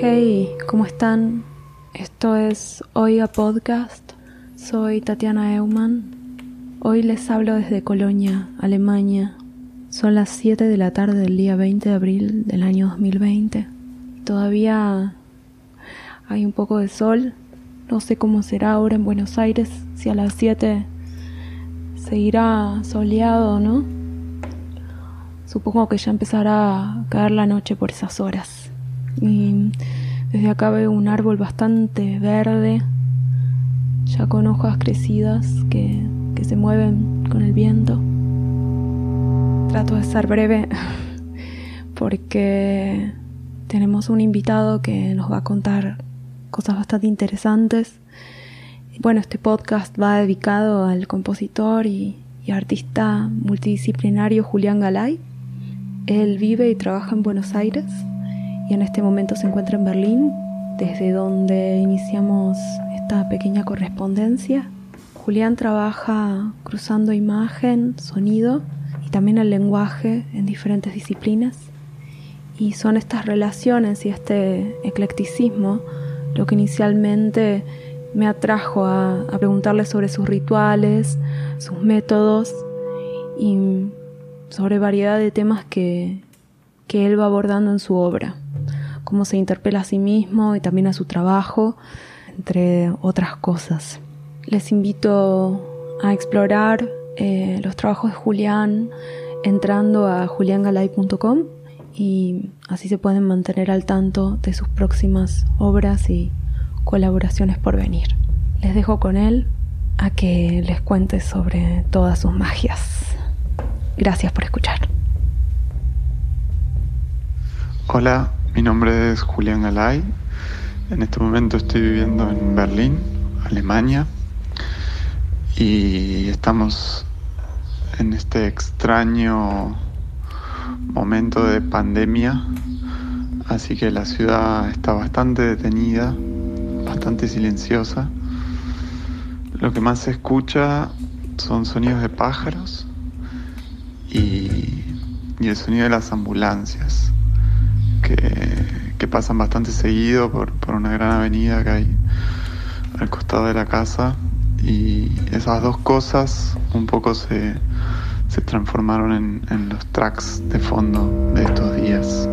Hey, ¿cómo están? Esto es Oiga Podcast. Soy Tatiana Eumann. Hoy les hablo desde Colonia, Alemania. Son las 7 de la tarde del día 20 de abril del año 2020. Todavía hay un poco de sol. No sé cómo será ahora en Buenos Aires, si a las 7 seguirá soleado no. Supongo que ya empezará a caer la noche por esas horas. Y desde acá veo un árbol bastante verde, ya con hojas crecidas que, que se mueven con el viento. Trato de ser breve porque tenemos un invitado que nos va a contar cosas bastante interesantes. Bueno, este podcast va dedicado al compositor y, y artista multidisciplinario Julián Galay. Él vive y trabaja en Buenos Aires y en este momento se encuentra en Berlín, desde donde iniciamos esta pequeña correspondencia. Julián trabaja cruzando imagen, sonido y también el lenguaje en diferentes disciplinas. Y son estas relaciones y este eclecticismo lo que inicialmente me atrajo a, preguntarle sobre sus rituales, sus métodos y sobre variedad de temas que, que él va abordando en su obra cómo se interpela a sí mismo y también a su trabajo, entre otras cosas. Les invito a explorar eh, los trabajos de Julián entrando a juliangalay.com y así se pueden mantener al tanto de sus próximas obras y colaboraciones por venir. Les dejo con él a que les cuente sobre todas sus magias. Gracias por escuchar. Hola, mi nombre es Julián Galay. En este momento estoy viviendo en Berlín, Alemania. Y estamos en este extraño momento de pandemia. Así que la ciudad está bastante detenida, bastante silenciosa. Lo que más se escucha son sonidos de pájaros y, y el sonido de las ambulancias que, pasan bastante seguido por, una gran avenida que hay al costado de la casa y esas dos cosas un poco se, transformaron en, en, los tracks de fondo de estos días.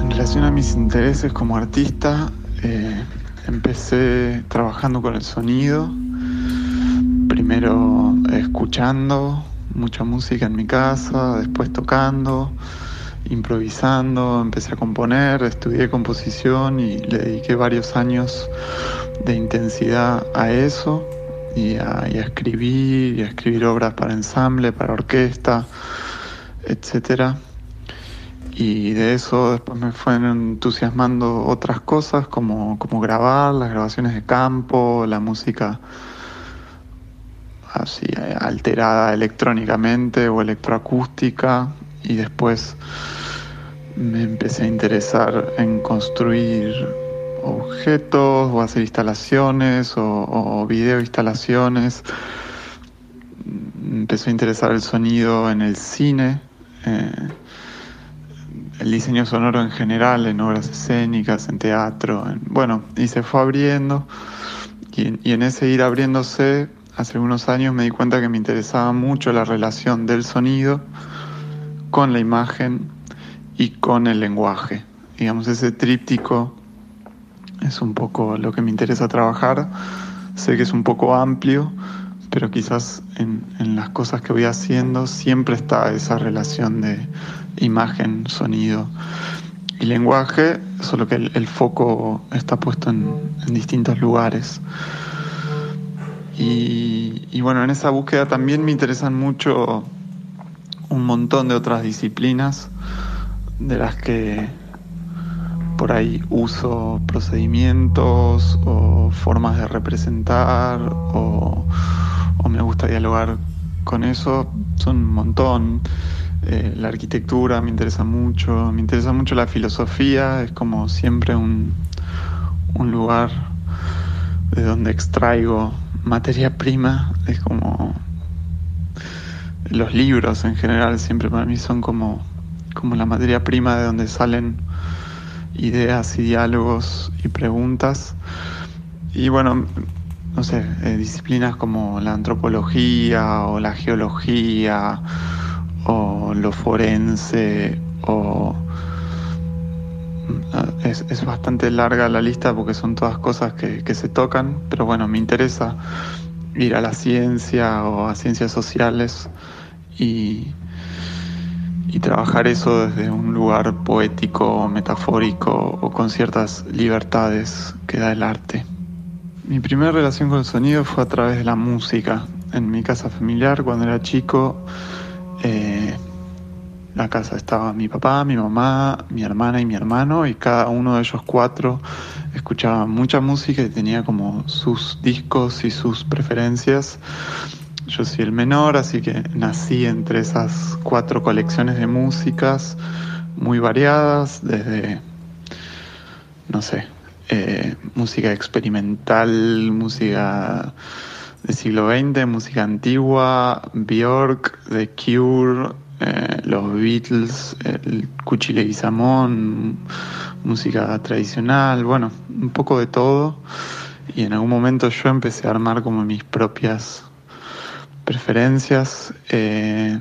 En relación a mis intereses como artista, eh, empecé trabajando con el sonido, primero escuchando mucha música en mi casa, después tocando, improvisando, empecé a componer, estudié composición y le dediqué varios años de intensidad a eso y a, escribir, y a escribir obras para ensamble, para orquesta, etcétera. Y de eso después me fueron entusiasmando otras cosas como, como grabar, las grabaciones de campo, la música así eh, alterada electrónicamente o electroacústica y después me empecé a interesar en construir objetos o hacer instalaciones o, video instalaciones. Empezó a interesar el sonido en el cine, eh, el diseño sonoro en general, en obras escénicas, en teatro, bueno, y se fue abriendo y en ese ir abriéndose hace unos años me di cuenta que me interesaba mucho la relación del sonido con la imagen y con el lenguaje. Digamos, ese tríptico es un poco lo que me interesa trabajar. Sé que es un poco amplio, pero quizás en, las cosas que voy haciendo siempre está esa relación de imagen, sonido y lenguaje, solo que el, foco está puesto en distintos lugares. Y, bueno, en esa búsqueda también me interesan mucho un montón de otras disciplinas de las que por ahí uso procedimientos o formas de representar o, me gusta dialogar con eso, son un montón. Eh, la arquitectura me interesa mucho, me interesa mucho la filosofía, es como siempre un, un lugar de donde extraigo materia prima, es como los libros en general siempre para mí son como, como la materia prima de donde salen ideas y diálogos y preguntas. Y bueno, no sé, eh, disciplinas como la antropología o la geología o lo forense o... Mm, es, es bastante larga la lista porque son todas cosas que, que se tocan, pero bueno, me interesa ir a la ciencia o a ciencias sociales y, y trabajar eso desde un lugar poético, metafórico o con ciertas libertades que da el arte. Mi primera relación con el sonido fue a través de la música. En mi casa familiar, cuando era chico, eh, la casa estaba mi papá, mi mamá, mi hermana y mi hermano, y cada uno de ellos cuatro escuchaba mucha música y tenía como sus discos y sus preferencias. Yo soy el menor, así que nací entre esas cuatro colecciones de músicas muy variadas, desde, no sé, eh, música experimental, música del siglo XX, música antigua, Björk, The Cure, eh, los Beatles, el Cuchile y Samón, música tradicional, bueno, un poco de todo. Y en algún momento yo empecé a armar como mis propias preferencias. Eh,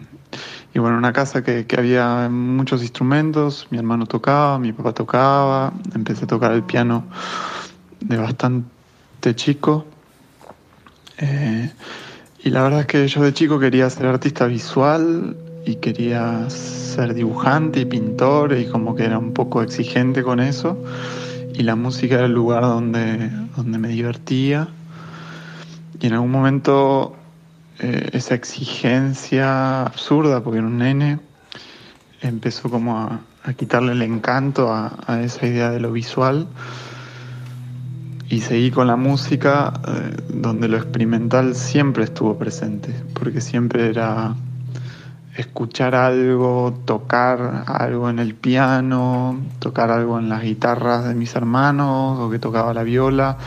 y bueno, una casa que, que, había muchos instrumentos, mi hermano tocaba, mi papá tocaba, empecé a tocar el piano de bastante chico. Eh, y la verdad es que yo de chico quería ser artista visual y quería ser dibujante y pintor y como que era un poco exigente con eso. Y la música era el lugar donde, donde me divertía. Y en algún momento eh, esa exigencia absurda, porque era un nene, empezó como a, quitarle el encanto a, a, esa idea de lo visual. Y seguí con la música eh, donde lo experimental siempre estuvo presente, porque siempre era escuchar algo, tocar algo en el piano, tocar algo en las guitarras de mis hermanos o que tocaba la viola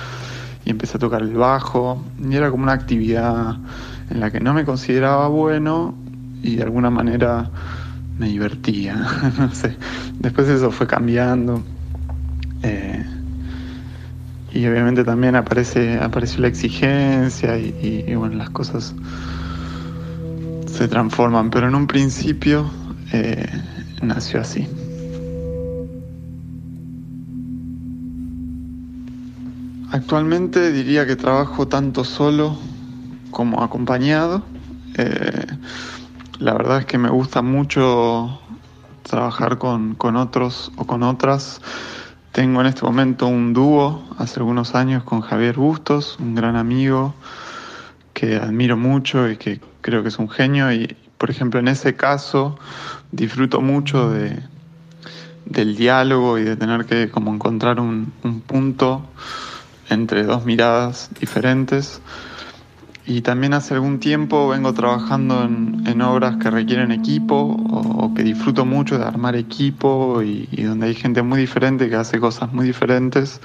y empecé a tocar el bajo. Y era como una actividad en la que no me consideraba bueno y de alguna manera me divertía. no sé. Después eso fue cambiando. Eh, y obviamente también aparece, apareció la exigencia y, bueno, las cosas se transforman, pero en un principio eh, nació así. Actualmente diría que trabajo tanto solo como acompañado. Eh, la verdad es que me gusta mucho trabajar con, con, otros o con otras. Tengo en este momento un dúo hace algunos años con Javier Bustos, un gran amigo que admiro mucho y que creo que es un genio. Y por ejemplo en ese caso disfruto mucho de, del diálogo y de tener que como encontrar un, un punto entre dos miradas diferentes y también hace algún tiempo vengo trabajando en, en obras que requieren equipo o, o, que disfruto mucho de armar equipo y, y, donde hay gente muy diferente que hace cosas muy diferentes.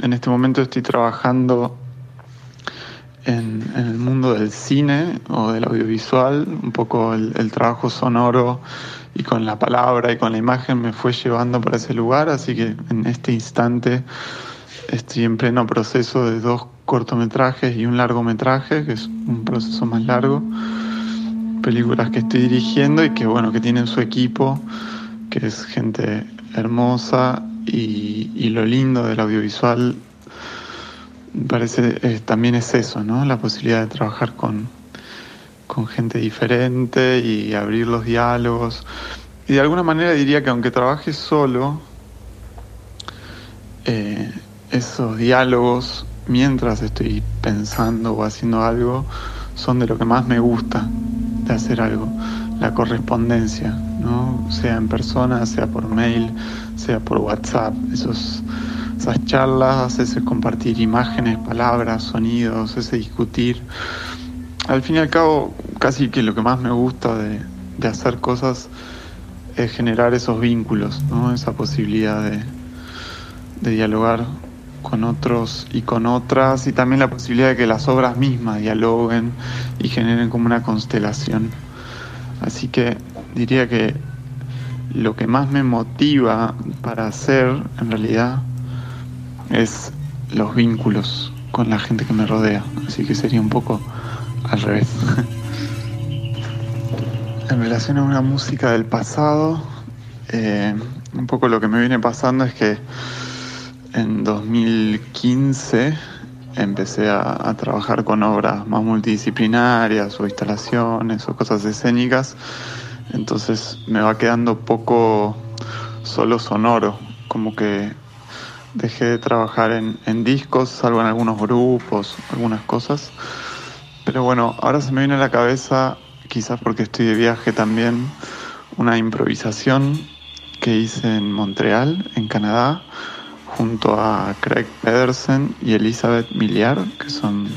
En este momento estoy trabajando en, en el mundo del cine o del audiovisual, un poco el, el trabajo sonoro y con la palabra y con la imagen me fue llevando para ese lugar, así que en este instante estoy en pleno proceso de dos cortometrajes y un largometraje, que es un proceso más largo. Películas que estoy dirigiendo y que bueno, que tienen su equipo, que es gente hermosa y, y lo lindo del audiovisual parece eh, también es eso, ¿no? La posibilidad de trabajar con, con gente diferente y abrir los diálogos. Y de alguna manera diría que aunque trabaje solo, eh, esos diálogos mientras estoy pensando o haciendo algo son de lo que más me gusta de hacer algo, la correspondencia, ¿no? sea en persona, sea por mail, sea por WhatsApp, esos, esas charlas, ese compartir imágenes, palabras, sonidos, ese discutir. Al fin y al cabo, casi que lo que más me gusta de, de hacer cosas es generar esos vínculos, ¿no? esa posibilidad de, de dialogar con otros y con otras y también la posibilidad de que las obras mismas dialoguen y generen como una constelación. Así que diría que lo que más me motiva para hacer en realidad es los vínculos con la gente que me rodea. Así que sería un poco al revés. en relación a una música del pasado, eh, un poco lo que me viene pasando es que en 2015 empecé a, trabajar con obras más multidisciplinarias o instalaciones o cosas escénicas, entonces me va quedando poco solo sonoro, como que dejé de trabajar en, en discos, salvo en algunos grupos, algunas cosas, pero bueno, ahora se me viene a la cabeza, quizás porque estoy de viaje también, una improvisación que hice en Montreal, en Canadá, junto a Craig Pedersen y Elizabeth Milliard, que son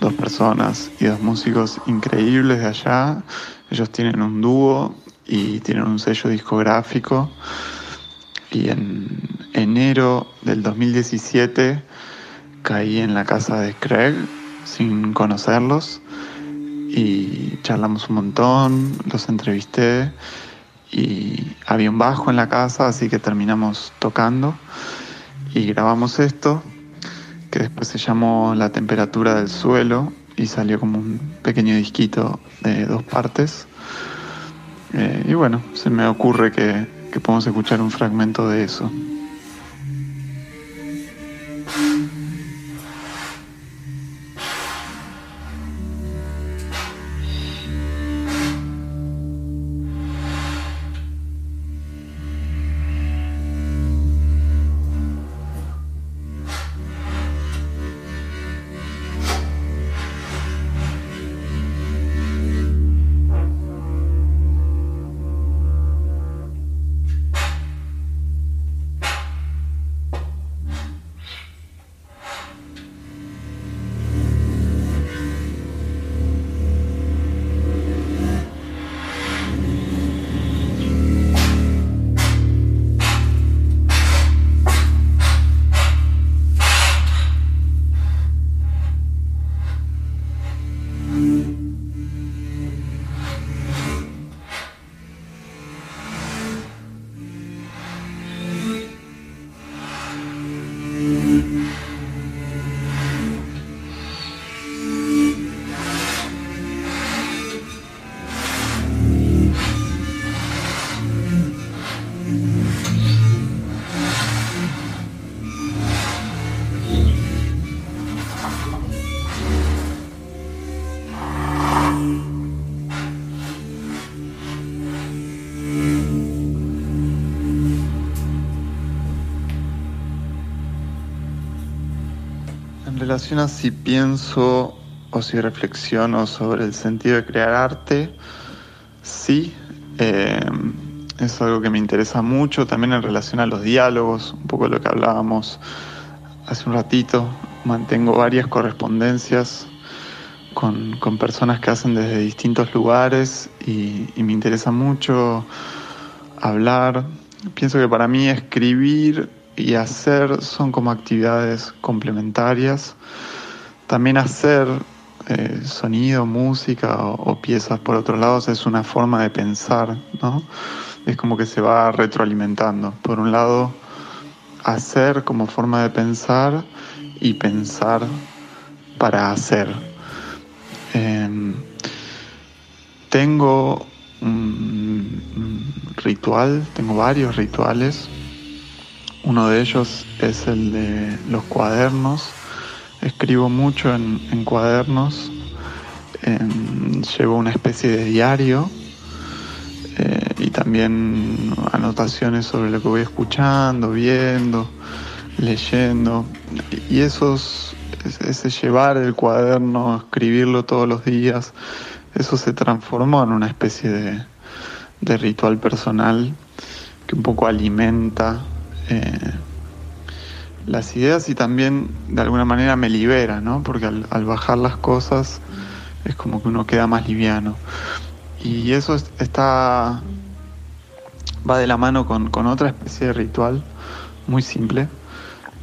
dos personas y dos músicos increíbles de allá. Ellos tienen un dúo y tienen un sello discográfico. Y en enero del 2017 caí en la casa de Craig sin conocerlos y charlamos un montón, los entrevisté y había un bajo en la casa, así que terminamos tocando y grabamos esto, que después se llamó La temperatura del suelo y salió como un pequeño disquito de dos partes. Eh, y bueno, se me ocurre que, que podemos escuchar un fragmento de eso. Relaciona si pienso o si reflexiono sobre el sentido de crear arte, sí, eh, es algo que me interesa mucho, también en relación a los diálogos, un poco lo que hablábamos hace un ratito, mantengo varias correspondencias con, personas que hacen desde distintos lugares y me interesa mucho hablar. Pienso que para mí escribir y hacer son como actividades complementarias. También hacer eh, sonido, música o, piezas por otros lados es una forma de pensar, ¿no? Es como que se va retroalimentando. Por un lado, hacer como forma de pensar y pensar para hacer. Em, tengo un ritual, tengo varios rituales uno de ellos es el de los cuadernos. Escribo mucho en, cuadernos. llevo una especie de diario eh, y también anotaciones sobre lo que voy escuchando, viendo, leyendo. Y esos, ese llevar el cuaderno, escribirlo todos los días, eso se transformó en una especie de, de ritual personal que un poco alimenta eh, las ideas y también de alguna manera me libera, ¿no? Porque al, bajar las cosas es como que uno queda más liviano. Y eso está va de la mano con, otra especie de ritual muy simple,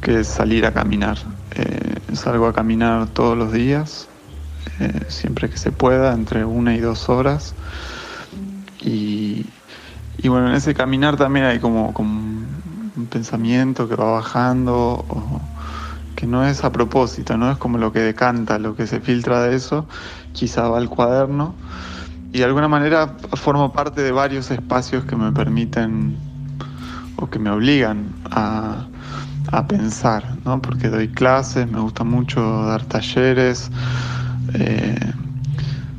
que es salir a caminar. Eh, salgo a caminar todos los días, eh, siempre que se pueda, entre una y dos horas. Y, bueno, en ese caminar también hay como, como pensamiento que va bajando, o que no es a propósito, no es como lo que decanta, lo que se filtra de eso, quizá va al cuaderno. Y de alguna manera formo parte de varios espacios que me permiten o que me obligan a, a pensar, ¿no? porque doy clases, me gusta mucho dar talleres, eh,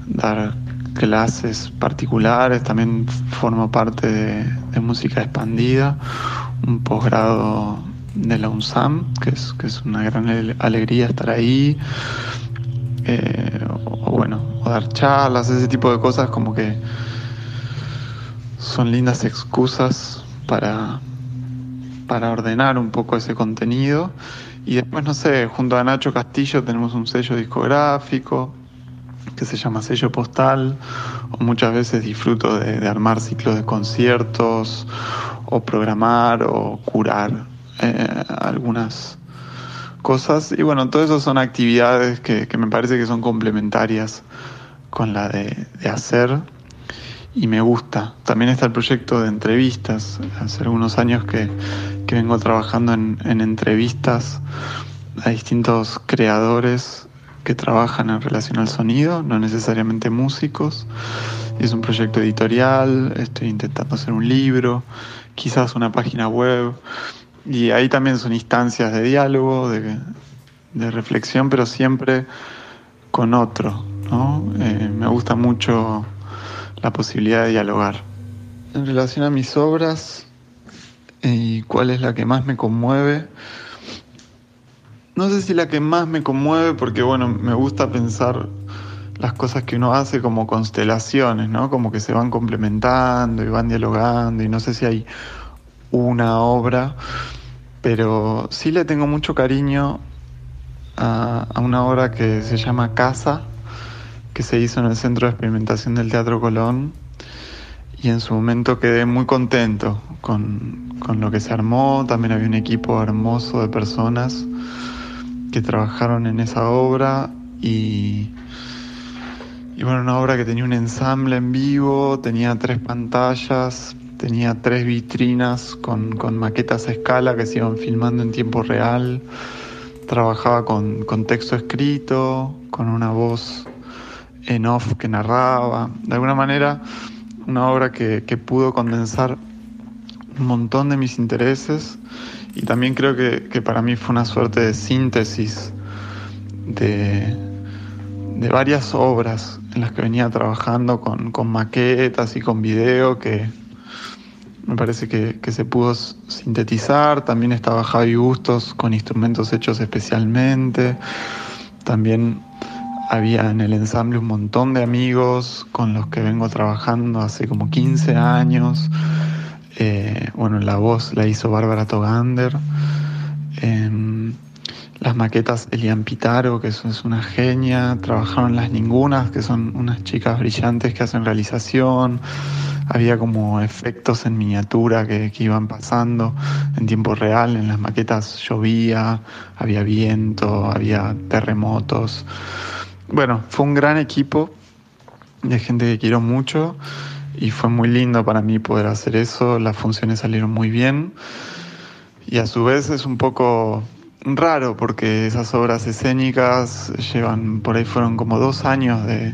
dar clases particulares, también formo parte de, música expandida, un posgrado de la UNSAM, que es, que es una gran alegría estar ahí, eh, o, bueno, o dar charlas, ese tipo de cosas como que son lindas excusas para, para ordenar un poco ese contenido. Y después, no sé, junto a Nacho Castillo tenemos un sello discográfico que se llama sello postal, o muchas veces disfruto de, armar ciclos de conciertos, o programar, o curar eh, algunas cosas. Y bueno, todo eso son actividades que, me parece que son complementarias con la de, de hacer y me gusta. También está el proyecto de entrevistas. Hace algunos años que, vengo trabajando en, entrevistas a distintos creadores que trabajan en relación al sonido, no necesariamente músicos. Es un proyecto editorial, estoy intentando hacer un libro, quizás una página web. Y ahí también son instancias de diálogo, de, reflexión, pero siempre con otro. ¿no? Eh, me gusta mucho la posibilidad de dialogar. En relación a mis obras y cuál es la que más me conmueve, no sé si la que más me conmueve porque bueno, me gusta pensar las cosas que uno hace como constelaciones, ¿no? Como que se van complementando y van dialogando y no sé si hay una obra, pero sí le tengo mucho cariño a, una obra que se llama Casa, que se hizo en el Centro de Experimentación del Teatro Colón y en su momento quedé muy contento con, lo que se armó. También había un equipo hermoso de personas que trabajaron en esa obra y, y bueno, una obra que tenía un ensamble en vivo, tenía tres pantallas, tenía tres vitrinas con, con maquetas a escala que se iban filmando en tiempo real, trabajaba con, con texto escrito, con una voz en off que narraba. De alguna manera, una obra que, pudo condensar un montón de mis intereses y también creo que, para mí fue una suerte de síntesis de, de, varias obras en las que venía trabajando con, maquetas y con video que me parece que, que, se pudo sintetizar. También estaba Javi Bustos con instrumentos hechos especialmente. También había en el ensamble un montón de amigos con los que vengo trabajando hace como 15 años. Eh, bueno, la voz la hizo Bárbara Togander. Em, las maquetas Elian Pitaro, que es, una genia. Trabajaron las ningunas, que son unas chicas brillantes que hacen realización. Había como efectos en miniatura que, que iban pasando en tiempo real. En las maquetas llovía, había viento, había terremotos. Bueno, fue un gran equipo de gente que quiero mucho y fue muy lindo para mí poder hacer eso. Las funciones salieron muy bien y a su vez es un poco raro porque esas obras escénicas llevan, por ahí fueron como dos años de,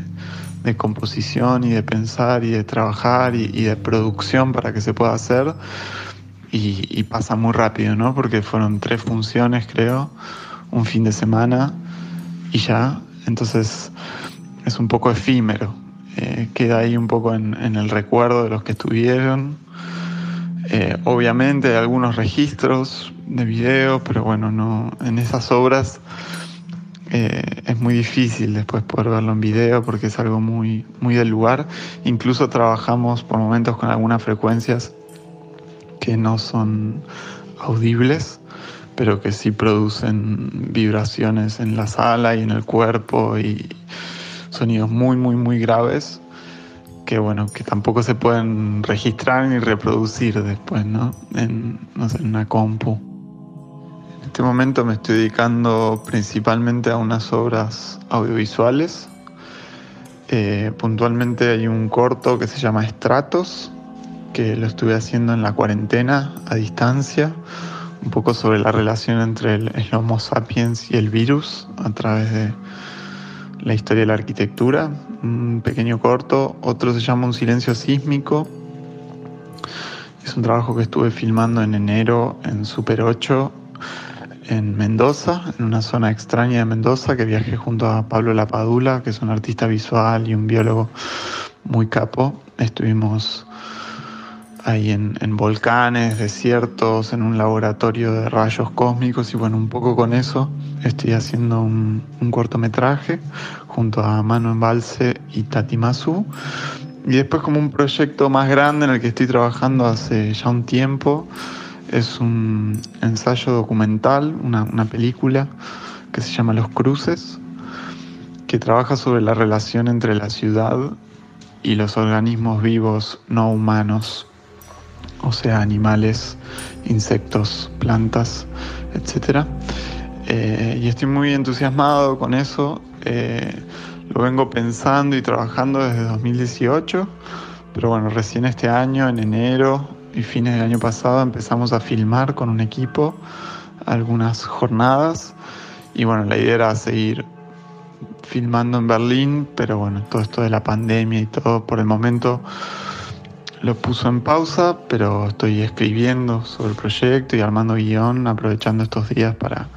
composición y de pensar y de trabajar y, de producción para que se pueda hacer y, pasa muy rápido, ¿no? Porque fueron tres funciones creo, un fin de semana y ya entonces es un poco efímero, eh, queda ahí un poco en, el recuerdo de los que estuvieron. Eh, obviamente algunos registros de video, pero bueno, no, en esas obras eh, es muy difícil después poder verlo en video porque es algo muy, muy del lugar. Incluso trabajamos por momentos con algunas frecuencias que no son audibles pero que sí producen vibraciones en la sala y en el cuerpo y sonidos muy, muy, muy graves que bueno, que tampoco se pueden registrar ni reproducir después, ¿no? En, no sé, en una compu. Este momento me estoy dedicando principalmente a unas obras audiovisuales. Eh, puntualmente hay un corto que se llama Estratos, que lo estuve haciendo en la cuarentena a distancia, un poco sobre la relación entre el, Homo sapiens y el virus a través de la historia de la arquitectura. Un pequeño corto, otro se llama Un silencio sísmico. Es un trabajo que estuve filmando en enero en Super 8 en Mendoza, en una zona extraña de Mendoza, que viajé junto a Pablo Lapadula, que es un artista visual y un biólogo muy capo. Estuvimos ahí en, volcanes, desiertos, en un laboratorio de rayos cósmicos y bueno, un poco con eso estoy haciendo un, cortometraje junto a Manu Embalse y Tati Masu. Y después como un proyecto más grande en el que estoy trabajando hace ya un tiempo, es un ensayo documental, una, película que se llama Los Cruces, que trabaja sobre la relación entre la ciudad y los organismos vivos no humanos, o sea, animales, insectos, plantas, etc. Eh, y estoy muy entusiasmado con eso. Eh, lo vengo pensando y trabajando desde 2018, pero bueno, recién este año, en enero, y fines del año pasado empezamos a filmar con un equipo algunas jornadas y bueno, la idea era seguir filmando en Berlín, pero bueno, todo esto de la pandemia y todo por el momento lo puso en pausa, pero estoy escribiendo sobre el proyecto y armando guion, aprovechando estos días para,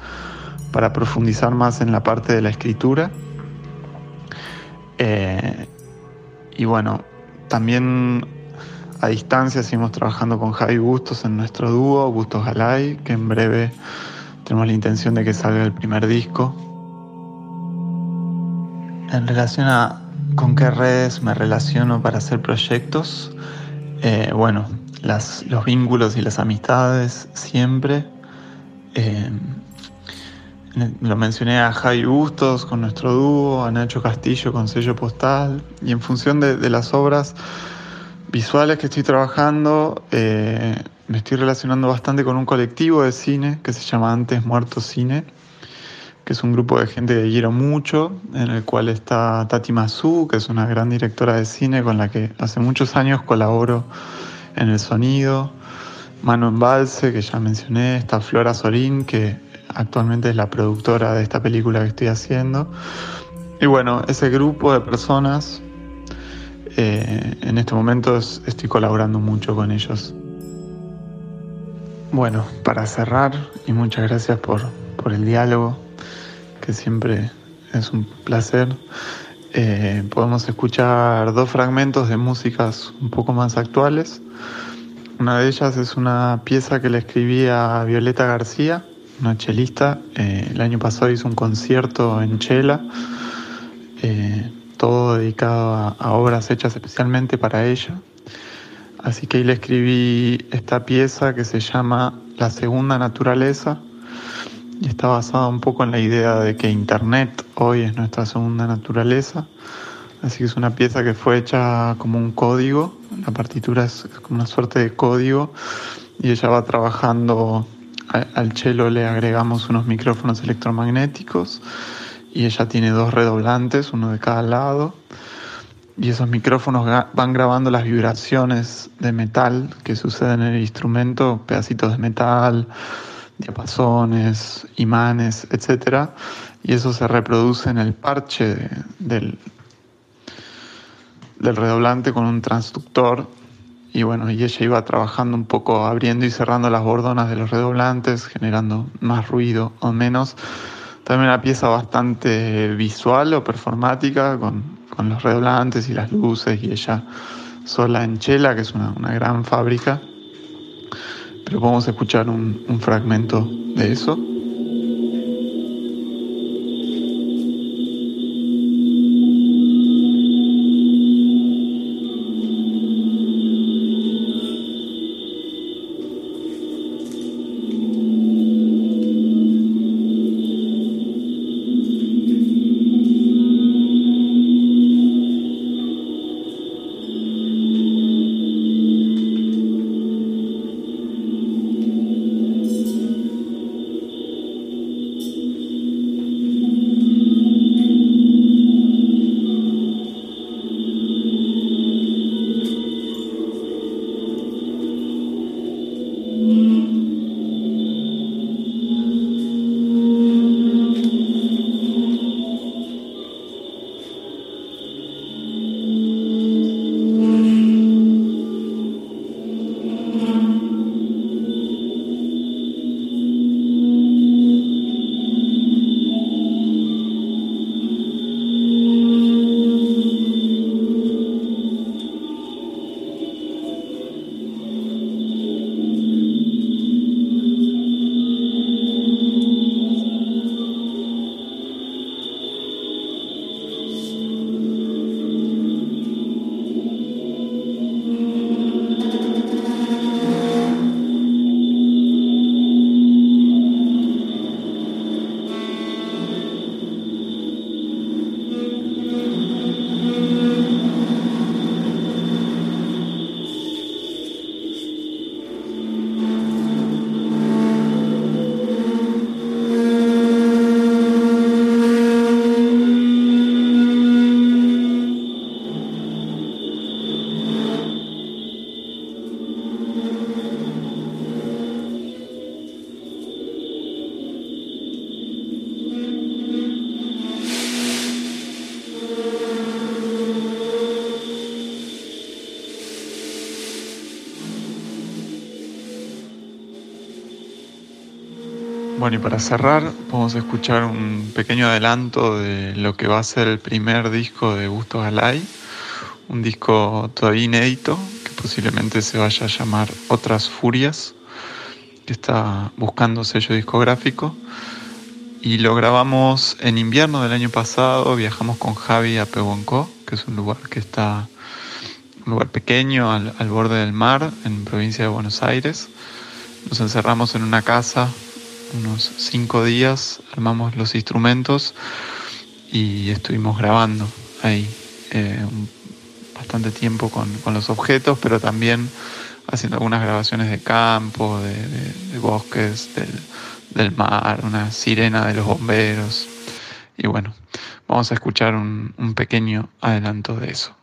para profundizar más en la parte de la escritura. Eh, y bueno, también a distancia seguimos trabajando con Javi Bustos en nuestro dúo, Bustos Galay, que en breve tenemos la intención de que salga el primer disco. En relación a con qué redes me relaciono para hacer proyectos, eh, bueno, los vínculos y las amistades siempre. Eh, lo mencioné a Javi Bustos con nuestro dúo, a Nacho Castillo con sello postal, y en función de las obras visuales que estoy trabajando, eh, me estoy relacionando bastante con un colectivo de cine que se llama Antes Muertos Cine, que es un grupo de gente que quiero mucho, en el cual está Tati Masu, que es una gran directora de cine con la que hace muchos años colaboro en el sonido, Manu Embalse, que ya mencioné, está Flora Sorín, que actualmente es la productora de esta película que estoy haciendo. Y bueno, ese grupo de personas eh, en este momento estoy colaborando mucho con ellos. Bueno, para cerrar, y muchas gracias por, el diálogo, que siempre es un placer, eh, podemos escuchar dos fragmentos de músicas un poco más actuales. Una de ellas es una pieza que le escribí a Violeta García, una chelista. Eh, el año pasado hizo un concierto en Chela todo dedicado a, obras hechas especialmente para ella. Así que ahí le escribí esta pieza que se llama La Segunda Naturaleza. Y está basada un poco en la idea de que Internet hoy es nuestra segunda naturaleza. Así que es una pieza que fue hecha como un código, la partitura es como una suerte de código. Y ella va trabajando, al cello le agregamos unos micrófonos electromagnéticos y ella tiene dos redoblantes, uno de cada lado, y esos micrófonos van grabando las vibraciones de metal que suceden en el instrumento, pedacitos de metal, diapasones, imanes, etc. Y eso se reproduce en el parche del, del redoblante con un transductor. Y bueno, y ella iba trabajando un poco abriendo y cerrando las bordonas de los redoblantes, generando más ruido o menos también una pieza bastante visual o performática, con, los redoblantes y las luces, y ella sola en Chela, que es una, gran fábrica. Pero podemos escuchar un fragmento de eso. Bueno, y para cerrar, vamos a escuchar un pequeño adelanto de lo que va a ser el primer disco de Gusto Galay, un disco todavía inédito, que posiblemente se vaya a llamar Otras Furias, que está buscando sello discográfico. Y lo grabamos en invierno del año pasado, viajamos con Javi a Pehuenco, que es un lugar que está, un lugar pequeño al, al borde del mar, en provincia de Buenos Aires. Nos encerramos en una casa unos cinco días, armamos los instrumentos y estuvimos grabando ahí eh, bastante tiempo con, los objetos, pero también haciendo algunas grabaciones de campo, de, bosques, del, mar, una sirena de los bomberos. Y bueno, vamos a escuchar un pequeño adelanto de eso.